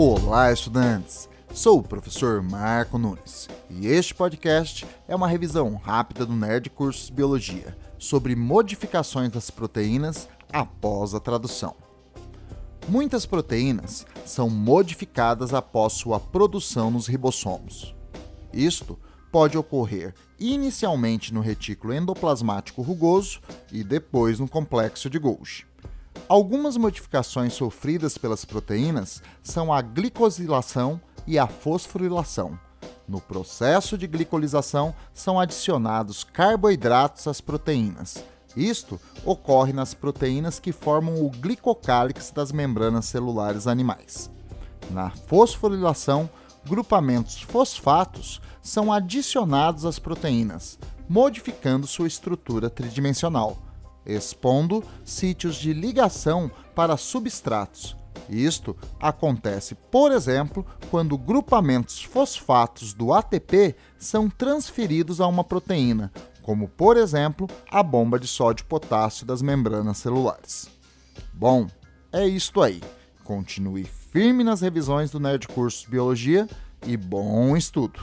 Olá, estudantes! Sou o professor Marco Nunes e este podcast é uma revisão rápida do Nerd Cursos Biologia sobre modificações das proteínas após a tradução. Muitas proteínas são modificadas após sua produção nos ribossomos. Isto pode ocorrer inicialmente no retículo endoplasmático rugoso e depois no complexo de Golgi. Algumas modificações sofridas pelas proteínas são a glicosilação e a fosforilação. No processo de glicolização são adicionados carboidratos às proteínas. Isto ocorre nas proteínas que formam o glicocálix das membranas celulares animais. Na fosforilação, grupamentos fosfatos são adicionados às proteínas, modificando sua estrutura tridimensional, expondo sítios de ligação para substratos. Isto acontece, por exemplo, quando grupamentos fosfatos do ATP são transferidos a uma proteína, como por exemplo a bomba de sódio-potássio das membranas celulares. Bom, é isto aí. Continue firme nas revisões do Nerd Cursos Biologia e bom estudo!